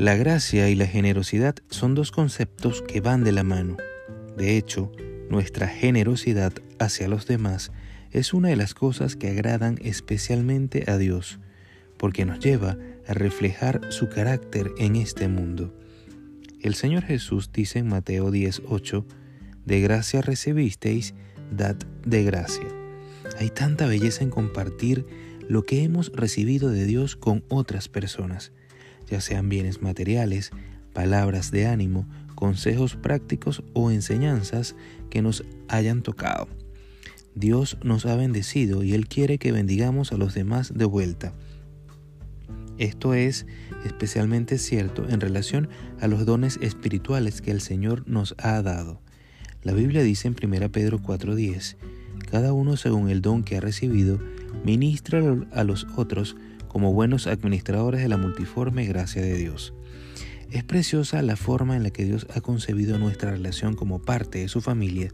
La gracia y la generosidad son dos conceptos que van de la mano. De hecho, nuestra generosidad hacia los demás es una de las cosas que agradan especialmente a Dios, porque nos lleva a reflejar su carácter en este mundo. El Señor Jesús dice en Mateo 10:8, de gracia recibisteis, dad de gracia. Hay tanta belleza en compartir lo que hemos recibido de Dios con otras personas, ya sean bienes materiales, palabras de ánimo, consejos prácticos o enseñanzas que nos hayan tocado. Dios nos ha bendecido y Él quiere que bendigamos a los demás de vuelta. Esto es especialmente cierto en relación a los dones espirituales que el Señor nos ha dado. La Biblia dice en 1 Pedro 4:10, cada uno según el don que ha recibido, ministra a los otros como buenos administradores de la multiforme gracia de Dios. Es preciosa la forma en la que Dios ha concebido nuestra relación como parte de su familia.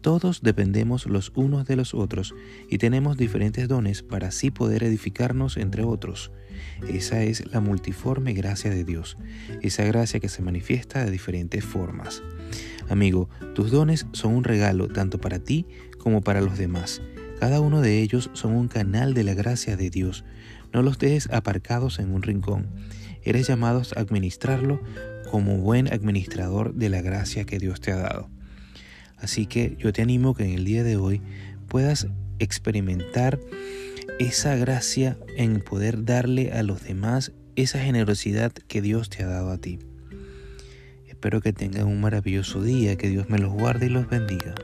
Todos dependemos los unos de los otros y tenemos diferentes dones para así poder edificarnos entre otros. Esa es la multiforme gracia de Dios, esa gracia que se manifiesta de diferentes formas. Amigo, tus dones son un regalo tanto para ti como para los demás. Cada uno de ellos son un canal de la gracia de Dios. No los dejes aparcados en un rincón. Eres llamado a administrarlo como buen administrador de la gracia que Dios te ha dado. Así que yo te animo que en el día de hoy puedas experimentar esa gracia en poder darle a los demás esa generosidad que Dios te ha dado a ti. Espero que tengan un maravilloso día, que Dios me los guarde y los bendiga.